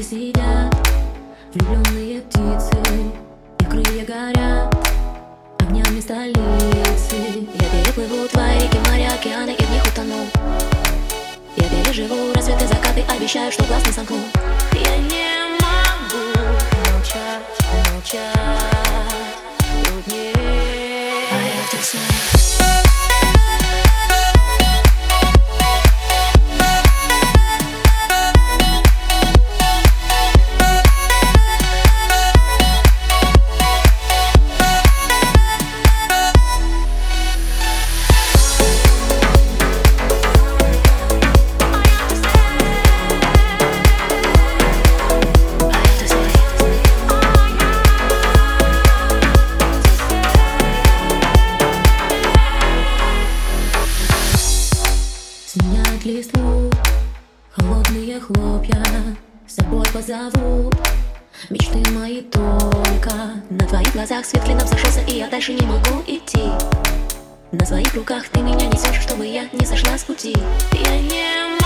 Птички съедят влюбленные птицы И крылья горят огнями столицы. Я переплыву твои реки, моря, океаны И в них утону. Я переживу рассветы, закаты Обещаю, что глаз не сомкну. Я не Сменяют листву Холодные хлопья С собой позову. Мечты мои только На твоих глазах свет клином сошелся И я дальше не могу идти. На своих руках ты меня несешь Чтобы я не сошла с пути. Я не могу